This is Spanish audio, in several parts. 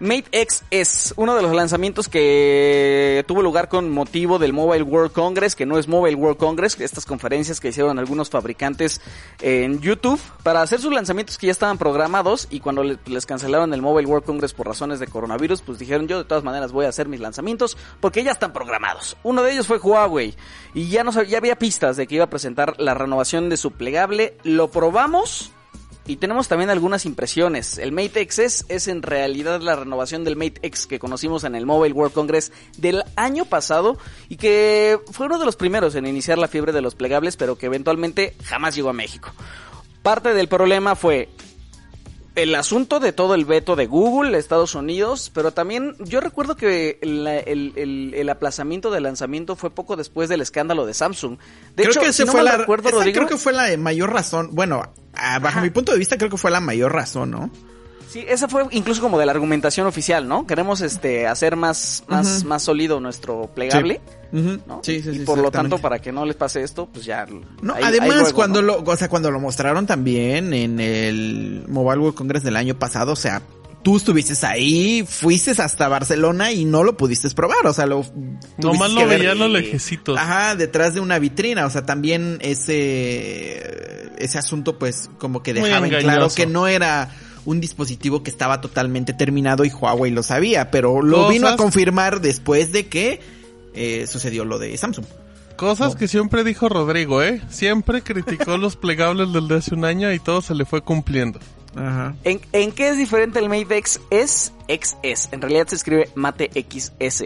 Mate X es uno de los lanzamientos que tuvo lugar con motivo del Mobile World Congress, que no es Mobile World Congress, estas conferencias que hicieron algunos fabricantes en YouTube para hacer sus lanzamientos que ya estaban programados y cuando les cancelaron el Mobile World Congress por razones de coronavirus, pues dijeron yo de todas maneras voy a hacer mis lanzamientos porque ya están programados. Uno de ellos fue Huawei y ya, no, ya había pistas de que iba a presentar la renovación de su plegable, lo probamos y tenemos también algunas impresiones. El Mate XS es en realidad la renovación del Mate X que conocimos en el Mobile World Congress del año pasado y que fue uno de los primeros en iniciar la fiebre de los plegables, pero que eventualmente jamás llegó a México. Parte del problema fue el asunto de todo el veto de Google, Estados Unidos, pero también yo recuerdo que el, aplazamiento del lanzamiento fue poco después del escándalo de Samsung. De creo que fue la, creo que fue la mayor razón, bueno, bajo mi punto de vista creo que fue la mayor razón, ¿no? Sí, esa fue incluso como de la argumentación oficial, ¿no? Queremos este hacer más más más sólido nuestro plegable. ¿no? Sí, sí, y por lo tanto, para que no les pase esto, pues ya. No, además, cuando lo, o sea, cuando lo mostraron también en el Mobile World Congress del año pasado, o sea, tú estuviste ahí, fuiste hasta Barcelona y no lo pudiste probar, o sea, lo... Nomás lo veían los lejecitos. Ajá, detrás de una vitrina, o sea, también ese, ese asunto pues como que dejaba en claro que no era un dispositivo que estaba totalmente terminado y Huawei lo sabía, pero lo vino a confirmar después de que eh, sucedió lo de Samsung. Cosas que siempre dijo Rodrigo, ¿eh? Siempre criticó los plegables del de hace un año y todo se le fue cumpliendo. Ajá. ¿En, ¿En, qué es diferente el Mate X? Es XS. En realidad se escribe Mate XS.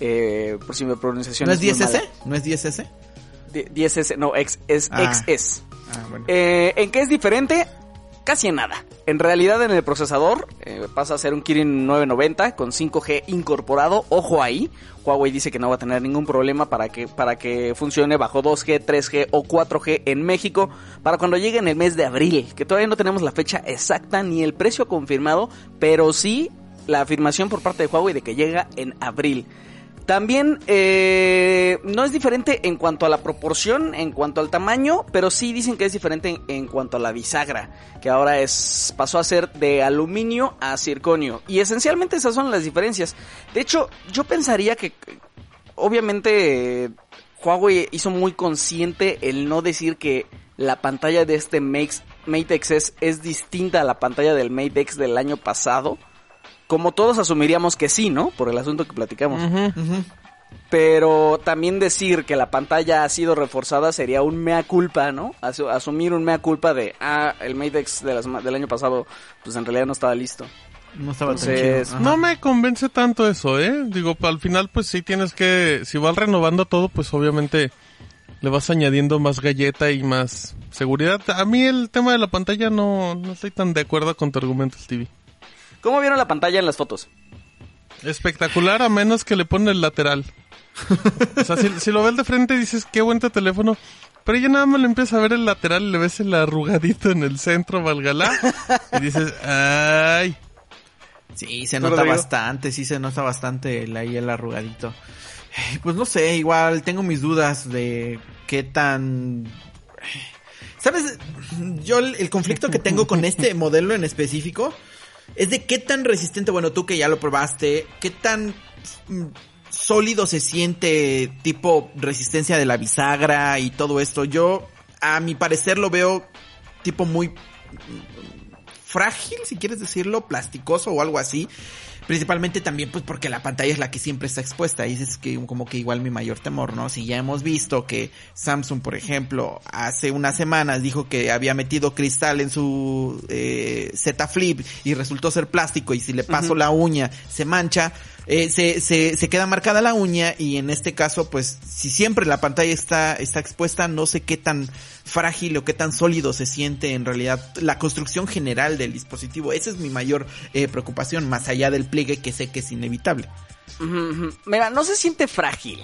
Eh, por si mi pronunciación ¿No es, 10S? ¿No es 10S? 10S, no, X, es XS. Ah. ah, bueno. eh, ¿En qué es diferente? Casi nada. En realidad en el procesador eh, pasa a ser un Kirin 990 con 5G incorporado. Ojo ahí, Huawei dice que no va a tener ningún problema para que, para que funcione bajo 2G, 3G o 4G en México para cuando llegue en el mes de abril, que todavía no tenemos la fecha exacta ni el precio confirmado, pero sí la afirmación por parte de Huawei de que llega en abril. También eh, no es diferente en cuanto a la proporción, en cuanto al tamaño, pero sí dicen que es diferente en, cuanto a la bisagra, que ahora es pasó a ser de aluminio a circonio. Y esencialmente esas son las diferencias. De hecho, yo pensaría que obviamente Huawei hizo muy consciente el no decir que la pantalla de este Mate, Mate XS es distinta a la pantalla del Mate X del año pasado como todos asumiríamos que sí, ¿no? Por el asunto que platicamos. Pero también decir que la pantalla ha sido reforzada sería un mea culpa, ¿no? asumir un mea culpa de, ah, el Mate X del año pasado, pues en realidad no estaba listo. No estaba Entonces, No me convence tanto eso, ¿eh? Digo, al final, pues sí tienes que, si vas renovando todo, pues obviamente le vas añadiendo más galleta y más seguridad. A mí el tema de la pantalla no, no estoy tan de acuerdo con tu argumento, Stevie. ¿Cómo vieron la pantalla en las fotos? Espectacular, a menos que le ponen el lateral. o sea, si, lo ves de frente dices, qué buen teléfono. Pero ya nada más le empiezas a ver el lateral y le ves el arrugadito en el centro, valgalá. y dices, ay. Sí, se nota bastante, sí se nota bastante el, ahí el arrugadito. Pues no sé, igual tengo mis dudas de qué tan... ¿Sabes? Yo el conflicto que tengo con este modelo en específico es de qué tan resistente, bueno, tú que ya lo probaste, qué tan mm, sólido se siente tipo resistencia de la bisagra y todo esto. Yo, a mi parecer, lo veo tipo muy mm, frágil, si quieres decirlo, plasticoso o algo así. Principalmente también pues porque la pantalla es la que siempre está expuesta y ese es que como que igual mi mayor temor, ¿no? Si ya hemos visto que Samsung, por ejemplo, hace unas semanas dijo que había metido cristal en su eh, Z Flip y resultó ser plástico y si le paso la uña se mancha, eh, se, se, se, queda marcada la uña y en este caso, pues, si siempre la pantalla está, está expuesta, no sé qué tan frágil o qué tan sólido se siente en realidad la construcción general del dispositivo. Esa es mi mayor eh, preocupación, más allá del pliegue que sé que es inevitable. Mira, no se siente frágil.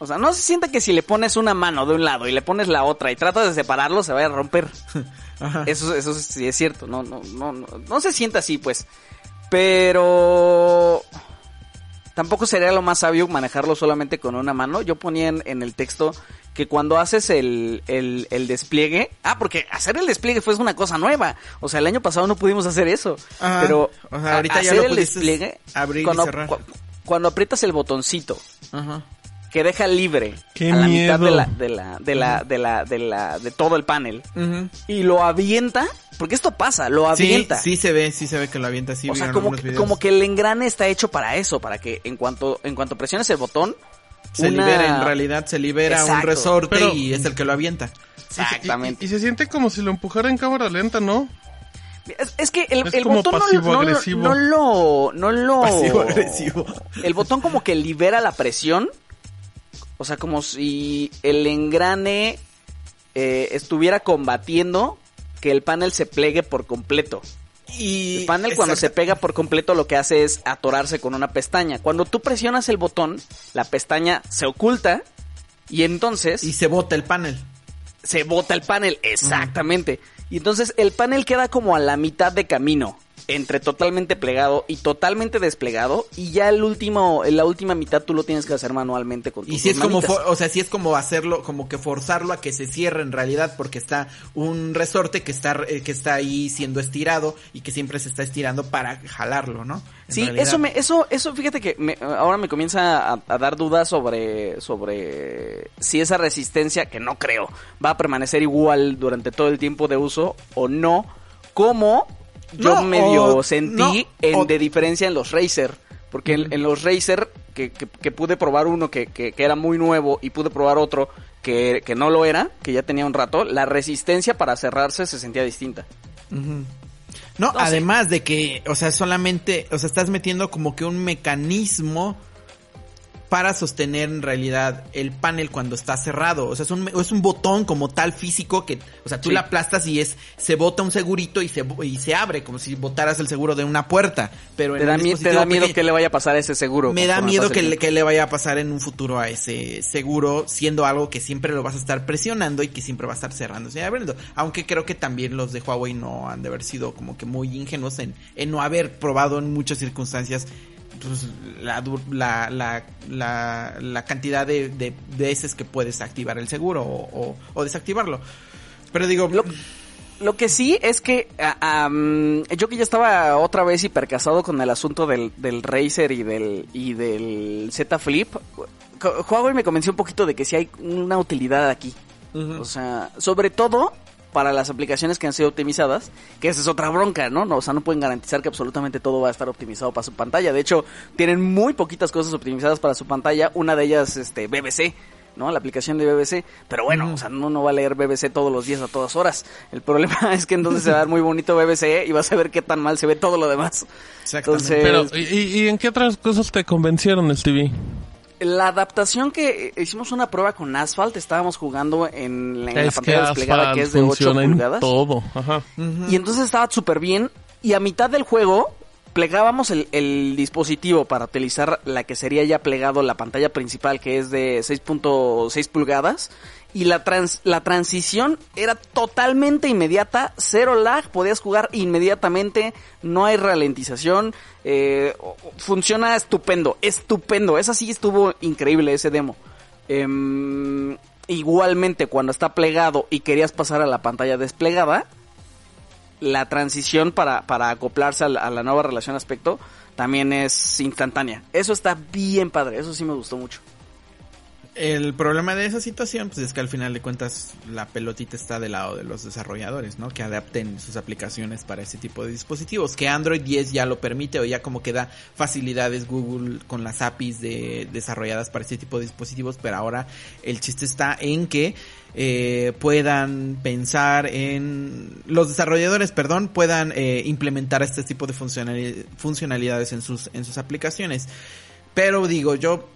O sea, no se siente que si le pones una mano de un lado y le pones la otra y tratas de separarlo se vaya a romper. Eso, eso sí es cierto. No, no, no, no, no se siente así, pues. Pero tampoco sería lo más sabio manejarlo solamente con una mano. Yo ponía en, el texto que cuando haces el, el, despliegue, ah, porque hacer el despliegue fue una cosa nueva, o sea, el año pasado no pudimos hacer eso, pero ahorita ya el despliegue, abrir cuando, cuando aprietas el botoncito, que deja libre a la mitad de la, de la, de la, de la, de la, de todo el panel, y lo avienta, porque esto pasa, lo avienta. Sí, se ve, sí se ve que lo avienta, sí. O sea, como, como que el engrane está hecho para eso, para que en cuanto, en cuanto presiones el botón, se libera, en realidad se libera un resorte y es el que lo avienta. Exactamente. Y, se siente como si lo empujara en cámara lenta, ¿no? Es, que el, botón no, no, lo... No lo... Pasivo agresivo. El botón como que libera la presión. O sea, como si el engrane eh, estuviera combatiendo que el panel se plegue por completo. Y el panel cuando se pega por completo lo que hace es atorarse con una pestaña. Cuando tú presionas el botón, la pestaña se oculta y entonces... Y se bota el panel. Se bota el panel, exactamente. Y entonces el panel queda como a la mitad de camino entre totalmente plegado y totalmente desplegado y ya el último la última mitad tú lo tienes que hacer manualmente con tus y si es como o sea si es como hacerlo como que forzarlo a que se cierre en realidad porque está un resorte que está eh, que está ahí siendo estirado y que siempre se está estirando para jalarlo no sí eso me eso eso fíjate que me, ahora me comienza a, a, dar dudas sobre sobre si esa resistencia que no creo va a permanecer igual durante todo el tiempo de uso o no como yo medio sentí en, de diferencia en los Racer. Porque en, los Racer, que, que, pude probar uno que, que, era muy nuevo y pude probar otro que, no lo era, que ya tenía un rato, la resistencia para cerrarse se sentía distinta. No, además de que, o sea, solamente, o sea, estás metiendo como que un mecanismo para sostener en realidad el panel cuando está cerrado. O sea, es un, es un botón como tal físico que, o sea, tú la aplastas y es, se bota un segurito y se, y se abre, como si botaras el seguro de una puerta. Pero te, da, te da miedo que le vaya a pasar a ese seguro. Me da miedo que le, que le vaya a pasar en un futuro a ese seguro, siendo algo que siempre lo vas a estar presionando y que siempre va a estar cerrando y abriendo. Aunque creo que también los de Huawei no han de haber sido como que muy ingenuos en, en no haber probado en muchas circunstancias pues, la, la, la, la, cantidad de, de, veces que puedes activar el seguro o, o, desactivarlo. Pero digo... Lo, lo que sí es que yo que ya estaba otra vez hipercasado con el asunto del, del Razer y del, y del Z Flip, Huawei me convenció un poquito de que sí hay una utilidad aquí. O sea, sobre todo para las aplicaciones que han sido optimizadas, que esa es otra bronca, ¿no? ¿no? O sea, no pueden garantizar que absolutamente todo va a estar optimizado para su pantalla. De hecho, tienen muy poquitas cosas optimizadas para su pantalla, una de ellas este BBC, ¿no? La aplicación de BBC. Pero bueno, o sea, no, no va a leer BBC todos los días a todas horas. El problema es que entonces se va a ver muy bonito BBC y vas a ver qué tan mal se ve todo lo demás. Exactamente. Pero, ¿y, ¿y en qué otras cosas te convencieron el TV? La adaptación que hicimos una prueba con Asphalt, estábamos jugando en, la pantalla desplegada que es de 8 pulgadas. todo, Y entonces estaba súper bien. Y a mitad del juego plegábamos el, el, dispositivo para utilizar la que sería ya plegado la pantalla principal que es de 6.6 pulgadas y la, trans, la transición era totalmente inmediata, cero lag, podías jugar inmediatamente, no hay ralentización, eh, funciona estupendo, estupendo, esa sí estuvo increíble ese demo. Em, igualmente cuando está plegado y querías pasar a la pantalla desplegada, la transición para, para acoplarse a la nueva relación aspecto también es instantánea. Eso está bien padre, eso sí me gustó mucho. El problema de esa situación pues es que al final de cuentas la pelotita está del lado de los desarrolladores, ¿no? Que adapten sus aplicaciones para ese tipo de dispositivos. Que Android 10 ya lo permite o ya como que da facilidades Google con las APIs de, desarrolladas para ese tipo de dispositivos, pero ahora el chiste está en que eh, puedan pensar en los desarrolladores, perdón, puedan eh, implementar este tipo de funcionalidades en sus en sus aplicaciones. Pero digo, yo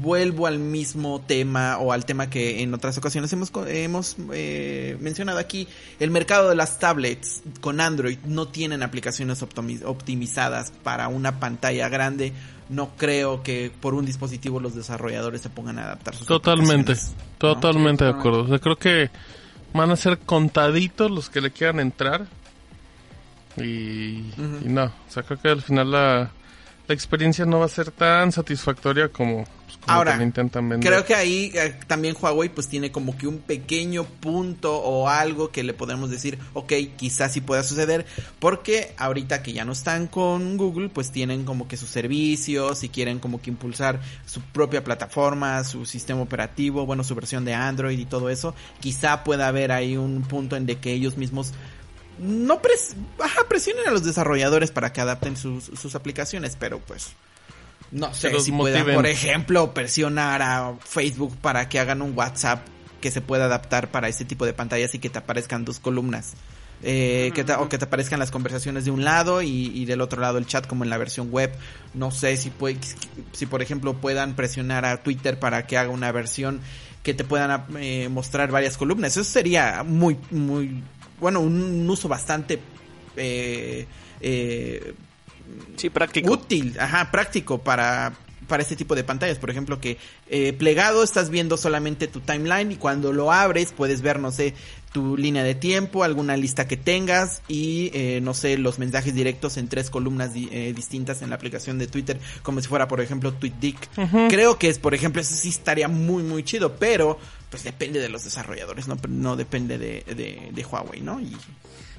vuelvo al mismo tema o al tema que en otras ocasiones hemos, hemos eh, mencionado aquí. El mercado de las tablets con Android no tienen aplicaciones optimizadas para una pantalla grande. No creo que por un dispositivo los desarrolladores se pongan a adaptar sus Totalmente, totalmente de acuerdo. O creo que van a ser contaditos los que le quieran entrar. Y, y no, o sea, creo que al final la la experiencia no va a ser tan satisfactoria como, pues, como Ahora, intentan vender. creo que ahí eh, también Huawei pues tiene como que un pequeño punto o algo que le podemos decir, ok, quizás sí pueda suceder, porque ahorita que ya no están con Google, pues tienen como que sus servicios y quieren como que impulsar su propia plataforma, su sistema operativo, bueno, su versión de Android y todo eso, quizá pueda haber ahí un punto en de que ellos mismos no pres ajá, presionen a los desarrolladores para que adapten sus, sus aplicaciones, pero pues no sé si puedan, motiven. por ejemplo, presionar a Facebook para que hagan un WhatsApp que se pueda adaptar para este tipo de pantallas y que te aparezcan dos columnas. Eh, que te- o que te aparezcan las conversaciones de un lado y, y del otro lado el chat como en la versión web. No sé si, puede, si por ejemplo puedan presionar a Twitter para que haga una versión que te puedan eh, mostrar varias columnas. Eso sería muy, muy, bueno, un uso bastante eh, eh, Sí, práctico. útil, ajá, práctico para para este tipo de pantallas, por ejemplo, que eh, plegado estás viendo solamente tu timeline y cuando lo abres puedes ver, no sé, tu línea de tiempo, alguna lista que tengas y, eh, no sé, los mensajes directos en tres columnas di- eh, distintas en la aplicación de Twitter, como si fuera, por ejemplo, TweetDeck. Creo que es, por ejemplo, eso sí estaría muy, muy chido, pero pues depende de los desarrolladores, no, no depende de, de, de Huawei, ¿no? Y,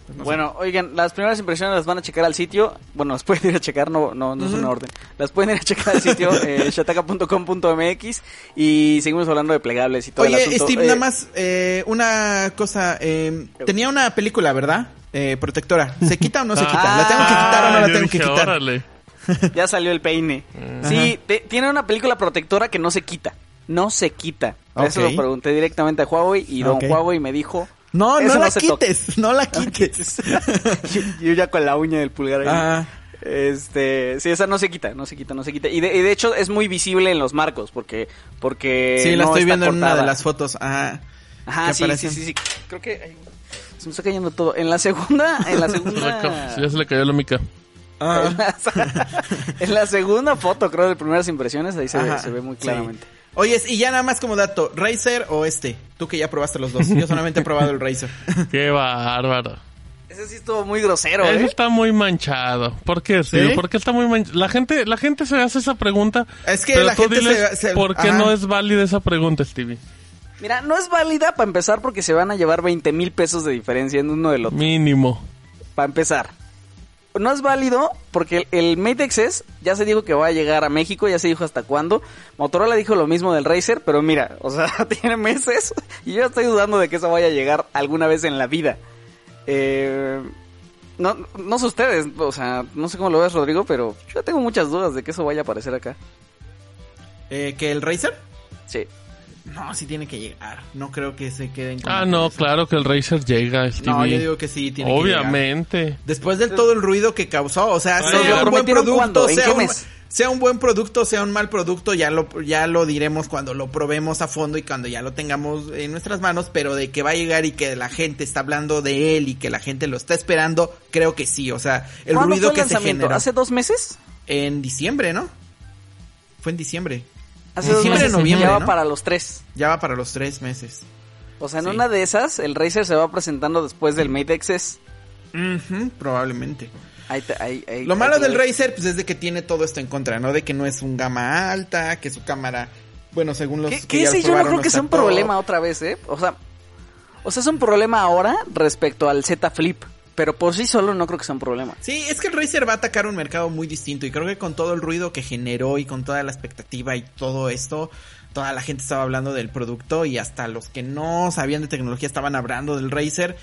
pues, no sé. Bueno, oigan, las primeras impresiones las van a checar al sitio. Bueno, las pueden ir a checar, no, no, no es una orden. Las pueden ir a checar al sitio eh, shataka.com.mx y seguimos hablando de plegables y todo el Oye, asunto. Steve, Eh, nada más eh, una cosa. eh, tenía una película, ¿verdad? Eh, protectora. ¿Se quita o no se quita? ¿La tengo que quitar o no Ah, la yo tengo que quitar? órale. Ya salió el peine. Sí, te- tiene una película protectora que no se quita. No se quita. Eso lo pregunté directamente a Huawei y don. Huawei me dijo... No, "Eso no la se toca". quites, no la quites. yo, yo ya con la uña del pulgar ahí. Ah. Este, sí, esa no se quita, no se quita, no se quita. Y de, y de hecho es muy visible en los marcos porque porque sí, la no estoy viendo en una de las fotos. Ah, Ajá, sí, sí, sí, sí. Creo que ay, se me está cayendo todo. En la segunda, en la segunda Ya se le cayó la mica. Ah. en la segunda foto, creo, de primeras impresiones, ahí se, ve, se ve muy sí. Oye, y ya nada más como dato, ¿Razer o este? Tú que ya probaste los dos. Yo solamente he probado el Razer. Qué bárbaro. Ese sí estuvo muy grosero, Él ¿eh? está muy manchado. ¿Por qué, Steve? ¿Sí? ¿Por qué está muy manchado? La gente, la gente se hace esa pregunta. Es que pero la tú gente diles se- se- ¿Por qué ajá. no es válida esa pregunta, Stevie? Mira, no es válida para empezar porque se van a llevar 20 mil pesos de diferencia en uno del otro. Mínimo. Para empezar. No es válido porque el, el Mate XS ya se dijo que va a llegar a México, ya se dijo hasta cuándo. Motorola dijo lo mismo del Razer, pero mira, o sea, tiene meses y yo estoy dudando de que eso vaya a llegar alguna vez en la vida. Eh, no, no sé ustedes, o sea, no sé cómo lo ves, Rodrigo, pero yo tengo muchas dudas de que eso vaya a aparecer acá. Eh, ¿Que el Razer? Sí. No, sí tiene que llegar. No creo que se queden con Ah, no, cabeza. claro que el Razer llega, Stevie. No, yo digo que sí tiene que llegar. Obviamente. Después de todo el ruido que causó, o sea, sea ¿lo un buen producto, sea qué un, mes? sea un buen producto, sea un mal producto, ya lo, ya lo diremos cuando lo probemos a fondo y cuando ya lo tengamos en nuestras manos, pero de que va a llegar y que la gente está hablando de él y que la gente lo está esperando, creo que sí, o sea, el ¿Cuándo ruido fue el que se generó. ¿Hace dos meses? En diciembre, ¿no? Fue en diciembre. Hace dos noviembre, ya va ¿no? para los tres. Ya va para los tres meses. O sea, en Sí. una de esas, el Razer se va presentando después del Mate XS. Probablemente. Lo malo del. Razer, pues es de que tiene todo esto en contra, ¿no? De que no es un gama alta, que su cámara, bueno, según los Que, que, que ya ese lo yo no probaron, creo que está sea un problema otra vez, ¿eh? O sea, o sea, es un problema ahora respecto al Z Flip. Pero por sí solo no creo que sea un problema. Sí, es que el Razer va a atacar un mercado muy distinto y creo que con todo el ruido que generó y con toda la expectativa y todo esto, toda la gente estaba hablando del producto y hasta los que no sabían de tecnología estaban hablando del Razer.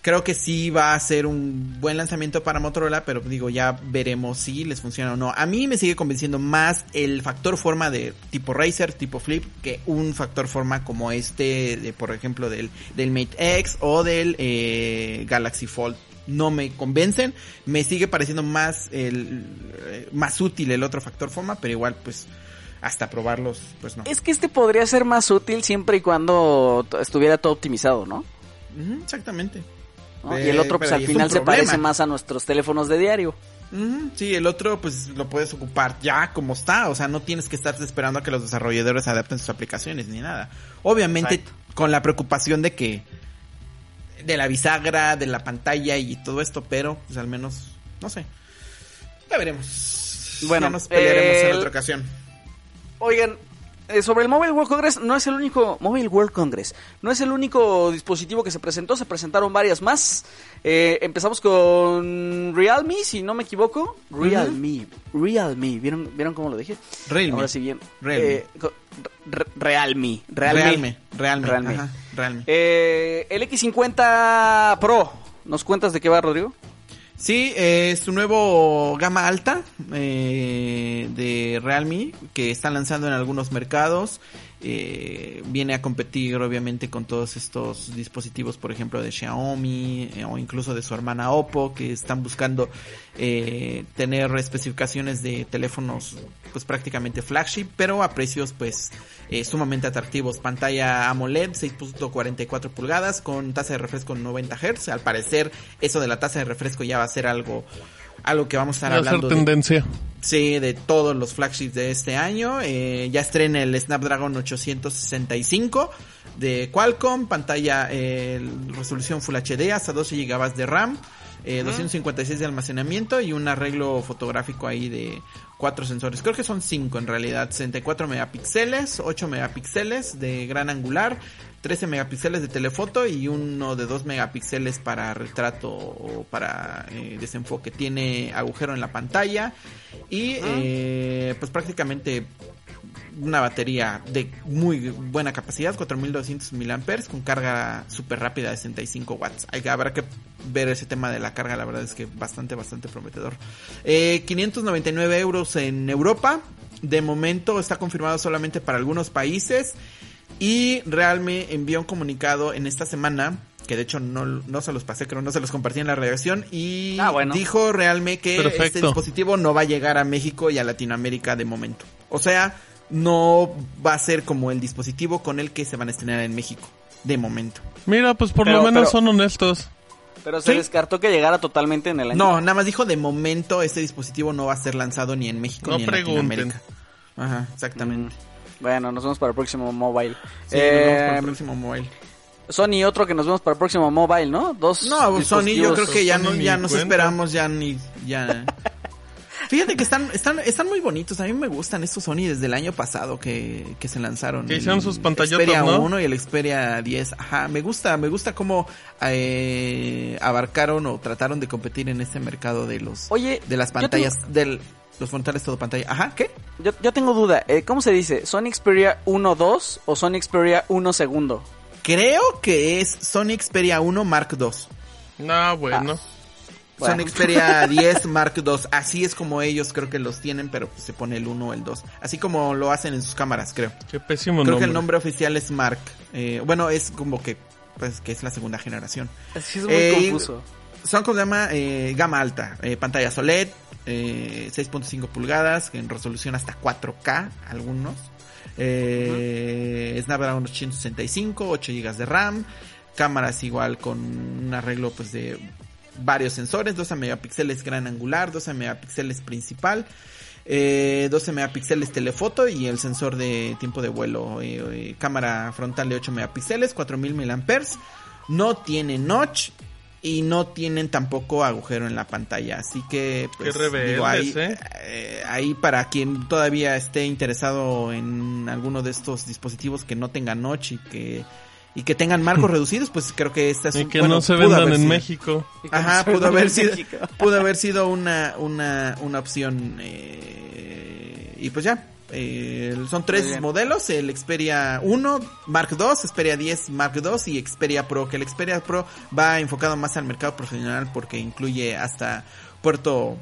Creo que sí va a ser un buen lanzamiento para Motorola, pero digo, ya veremos si les funciona o no. A mí me sigue convenciendo más el factor forma de tipo Razer, tipo Flip, que un factor forma como este, de, por ejemplo, del, del Mate X o del eh, Galaxy Fold. No me convencen, me sigue pareciendo más el eh, más útil el otro factor forma, pero igual pues hasta probarlos pues no. Es que este podría ser más útil siempre y cuando estuviera todo optimizado, ¿no? Exactamente. ¿No? Eh, y el otro, pues al final se parece más a nuestros teléfonos de diario. Sí, el otro pues lo puedes ocupar ya como está, o sea, no tienes que estar esperando a que los desarrolladores adapten sus aplicaciones ni nada. Obviamente Exacto. con la preocupación de que de la bisagra, de la pantalla y todo esto, pero pues al menos no sé. Ya veremos. Bueno, ya nos pelearemos en otra ocasión. Oigan, eh, sobre el Mobile World Congress, no es el único. Mobile World Congress. No es el único dispositivo que se presentó, se presentaron varias más. Eh, empezamos con Realme, si no me equivoco. Realme. Realme. ¿Vieron, ¿Vieron cómo lo dije? Realme. Ahora sí bien. Realme. Eh, Realme. Realme. Realme. Realme. Realme. Eh, el X50 Pro. ¿Nos cuentas de qué va, Rodrigo? Sí, es su nuevo gama alta eh, de Realme que están lanzando en algunos mercados. Eh, viene a competir obviamente con todos estos dispositivos, por ejemplo, de Xiaomi eh, o incluso de su hermana Oppo, que están buscando eh, tener especificaciones de teléfonos pues prácticamente flagship, pero a precios pues eh, sumamente atractivos. Pantalla AMOLED 6.44 pulgadas con tasa de refresco 90 Hz. Al parecer eso de la tasa de refresco ya va a ser algo algo que vamos a estar Va hablando. A ser tendencia. sí, de todos los flagships de este año. Eh, ya estrena el Snapdragon 865 de Qualcomm, pantalla eh, resolución Full HD hasta 12 GB de RAM. Eh, 256 de almacenamiento y un arreglo fotográfico ahí de cuatro sensores. Creo que son cinco en realidad. 64 megapíxeles, 8 megapíxeles de gran angular, 13 megapíxeles de telefoto y uno de 2 megapíxeles para retrato o para eh, desenfoque. Tiene agujero en la pantalla y eh, pues prácticamente una batería de muy buena capacidad, 4200 mAh con carga súper rápida de 65 watts. Hay, habrá que ver ese tema de la carga, la verdad es que bastante, bastante prometedor. Eh, 599 euros en Europa. De momento está confirmado solamente para algunos países. Y Realme envió un comunicado en esta semana que de hecho no, no se los pasé, creo no se los compartí en la redacción y Ah, bueno. dijo Realme que Perfecto. este dispositivo no va a llegar a México y a Latinoamérica de momento. O sea, no va a ser como el dispositivo con el que se van a estrenar en México de momento. Mira, pues por Pero- lo menos pero- son honestos. Pero se Sí. descartó que llegara totalmente en el año. No, nada más dijo de momento este dispositivo no va a ser lanzado ni en México No ni en. Latinoamérica. Ajá, exactamente. Bueno, nos vemos para el próximo mobile. Sí, nos vemos para el próximo mobile. Sony otro que nos vemos para el próximo mobile, ¿no? Dos. No, pues, Sony, yo creo que ya, no, ya nos cuenta. esperamos, ya ni, ya. Fíjate que están, están, están muy bonitos. A mí me gustan estos Sony desde el año pasado que, que se lanzaron. Que hicieron sus pantallotas, Xperia ¿no? 1 y el Xperia 10. Ajá, me gusta, me gusta cómo eh, abarcaron o trataron de competir en este mercado de los, Oye, de las pantallas, del, los frontales todo pantalla. Ajá, ¿qué? Yo, yo tengo duda. eh, ¿Cómo se dice? ¿Sony Xperia 1.2 o Sony Xperia 1 segundo? Creo que es Sony Xperia 1 Mark II. No, bueno. Bueno. Sony Xperia 10 Mark II. Así es como ellos creo que los tienen, pero pues, se pone el 1 o el 2. Así como lo hacen en sus cámaras, creo. Qué pésimo Creo nombre. que el nombre oficial es Mark. Eh, bueno, es como que, pues, que es la segunda generación. Así es muy Eh, confuso. Son como se llama eh, gama alta. Eh, pantalla OLED, eh, 6.5 pulgadas, en resolución hasta 4K, algunos. Eh, Snapdragon 865, 8 GB de RAM. Cámaras igual con un arreglo pues de varios sensores, 12 megapíxeles gran angular, 12 megapíxeles principal, eh, 12 megapíxeles telefoto y el sensor de tiempo de vuelo, eh, eh, cámara frontal de 8 megapíxeles, 4000 miliamperes, no tiene notch y no tienen tampoco agujero en la pantalla, así que pues, Qué rebeldes, digo, ahí, ¿eh? eh, ahí para quien todavía esté interesado en alguno de estos dispositivos que no tengan notch y que y que tengan marcos reducidos, pues creo que esta es Y un- que bueno, no se vendan en sido. México. Ajá, pudo haber sido, México. pudo haber sido una, una, una opción. eh, y pues ya, eh, son tres modelos, el Xperia 1, Mark II, Xperia 10 Mark II y Xperia Pro, que el Xperia Pro va enfocado más al mercado profesional porque incluye hasta puerto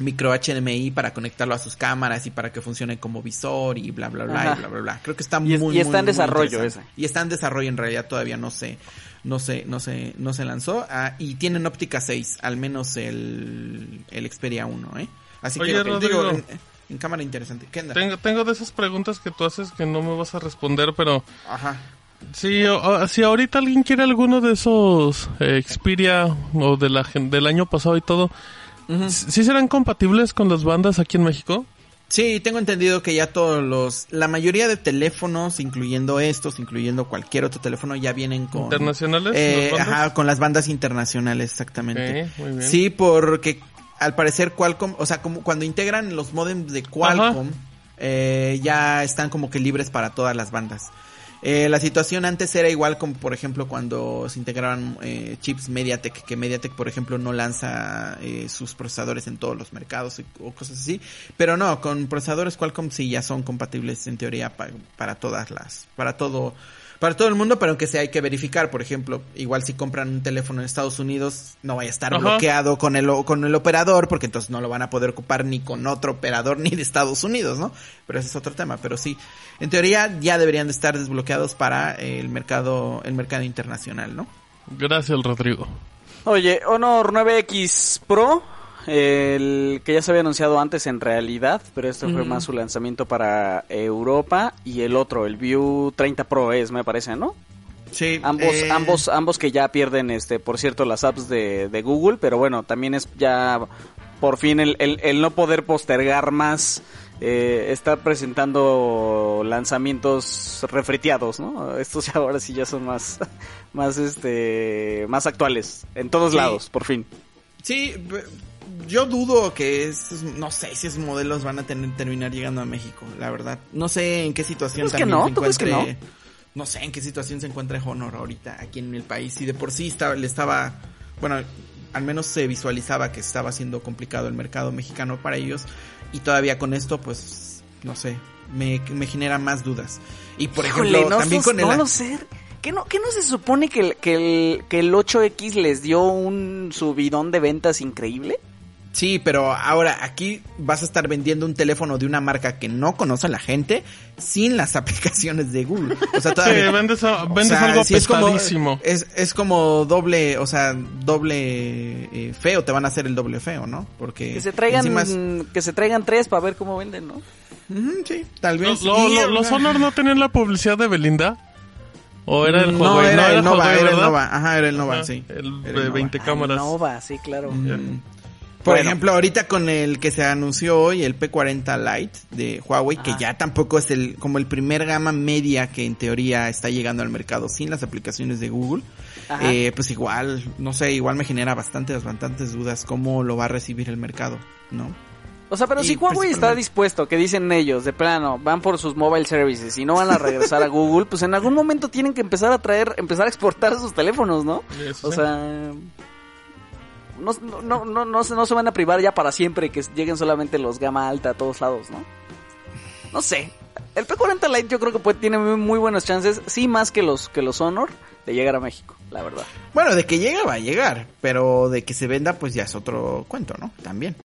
micro HDMI para conectarlo a sus cámaras y para que funcione como visor y bla bla bla Ajá. y bla bla bla. Creo que está Y muy es- y muy, está en muy desarrollo interesante. Y está en desarrollo en realidad todavía no se no se no se no se lanzó Ah, y tienen óptica 6, al menos el el Xperia 1, ¿eh? Así Oye, que digo, Rodrigo. en, en cámara interesante. Tengo, tengo de esas preguntas que tú haces que no me vas a responder, pero Ajá. si, o- o- si ahorita alguien quiere alguno de esos eh, Xperia o de la, del año pasado y todo, ¿sí serán compatibles con las bandas aquí en México? Sí, tengo entendido que ya todos los, la mayoría de teléfonos, incluyendo estos, incluyendo cualquier otro teléfono, ya vienen con... ¿Internacionales? Eh, ajá, con las bandas internacionales, exactamente. Ok, muy bien. Sí, porque al parecer Qualcomm, o sea, como cuando integran los modems de Qualcomm, eh, ya están como que libres para todas las bandas. Eh, la situación antes era igual como por ejemplo cuando se integraban eh, chips MediaTek, que MediaTek por ejemplo no lanza eh, sus procesadores en todos los mercados o cosas así, pero no, con procesadores Qualcomm sí ya son compatibles en teoría para todas las, para todo para todo el mundo, pero aunque sea hay que verificar, por ejemplo, igual si compran un teléfono en Estados Unidos, no vaya a estar bloqueado con el, con el operador, porque entonces no lo van a poder ocupar ni con otro operador ni de Estados Unidos, ¿no? Pero ese es otro tema, pero sí, en teoría ya deberían de estar desbloqueados para el mercado, el mercado internacional, ¿no? Gracias, Rodrigo. Oye, Honor 9X Pro el que ya se había anunciado antes en realidad, pero este fue más su lanzamiento para Europa y el otro, el View 30 Pro es, me parece, ¿no? Sí. Ambos, eh, ambos, ambos que ya pierden, este, por cierto, las apps de, Google, pero bueno, también es ya por fin el, el, no poder postergar más, eh, estar presentando lanzamientos refriteados, ¿no? Estos ya ahora sí ya son más, más, este, más actuales, en todos lados, por fin. Sí, yo dudo que estos, no sé si esos modelos van a tener, terminar llegando a México, la verdad. No sé en qué situación también no? se encuentre. no? sé en qué situación se encuentra Honor ahorita aquí en el país. Y de por sí estaba, le estaba, bueno, al menos se visualizaba que estaba siendo complicado el mercado mexicano para ellos. Y todavía con esto, pues, no sé, me, me genera más dudas. Y por ejemplo, también con el. No sé. ¿Qué no, qué no se supone que el, que, el, que el 8X les dio un subidón de ventas increíble? Sí, pero ahora aquí vas a estar vendiendo un teléfono de una marca que no conoce a la gente sin las aplicaciones de Google. O sea, todavía, sí, vendes, algo sí, es como, es, como doble, o sea, doble eh, feo, te van a hacer el doble feo, ¿no? Porque que se traigan que se traigan tres para ver cómo venden, ¿no? sí, tal vez. ¿Los Honor no tenían la publicidad de Belinda? ¿O era el No, era, el Nova, era el Nova, ajá, era el Nova, sí. El de 20 cámaras. El Nova, sí, claro. Por ejemplo, ahorita con el que se anunció hoy, el P40 Lite de Huawei, que ya tampoco es el como el primer gama media que en teoría está llegando al mercado sin las aplicaciones de Google, eh, pues igual, no sé, igual me genera bastantes, bastantes dudas cómo lo va a recibir el mercado, ¿no? O sea, pero si Huawei está dispuesto, que dicen ellos, de plano, van por sus mobile services y no van a regresar a Google, pues en algún momento tienen que empezar a traer, empezar a exportar sus teléfonos, ¿no? o sea, no, no, no, no, se, no se van a privar ya para siempre que lleguen solamente los gama alta a todos lados, ¿no? No sé. El P40 Lite yo creo que tiene muy, buenas chances, sí más que los, que los Honor, de llegar a México, la verdad. Bueno, de que llega va a llegar, pero de que se venda pues ya es otro cuento, ¿no? También.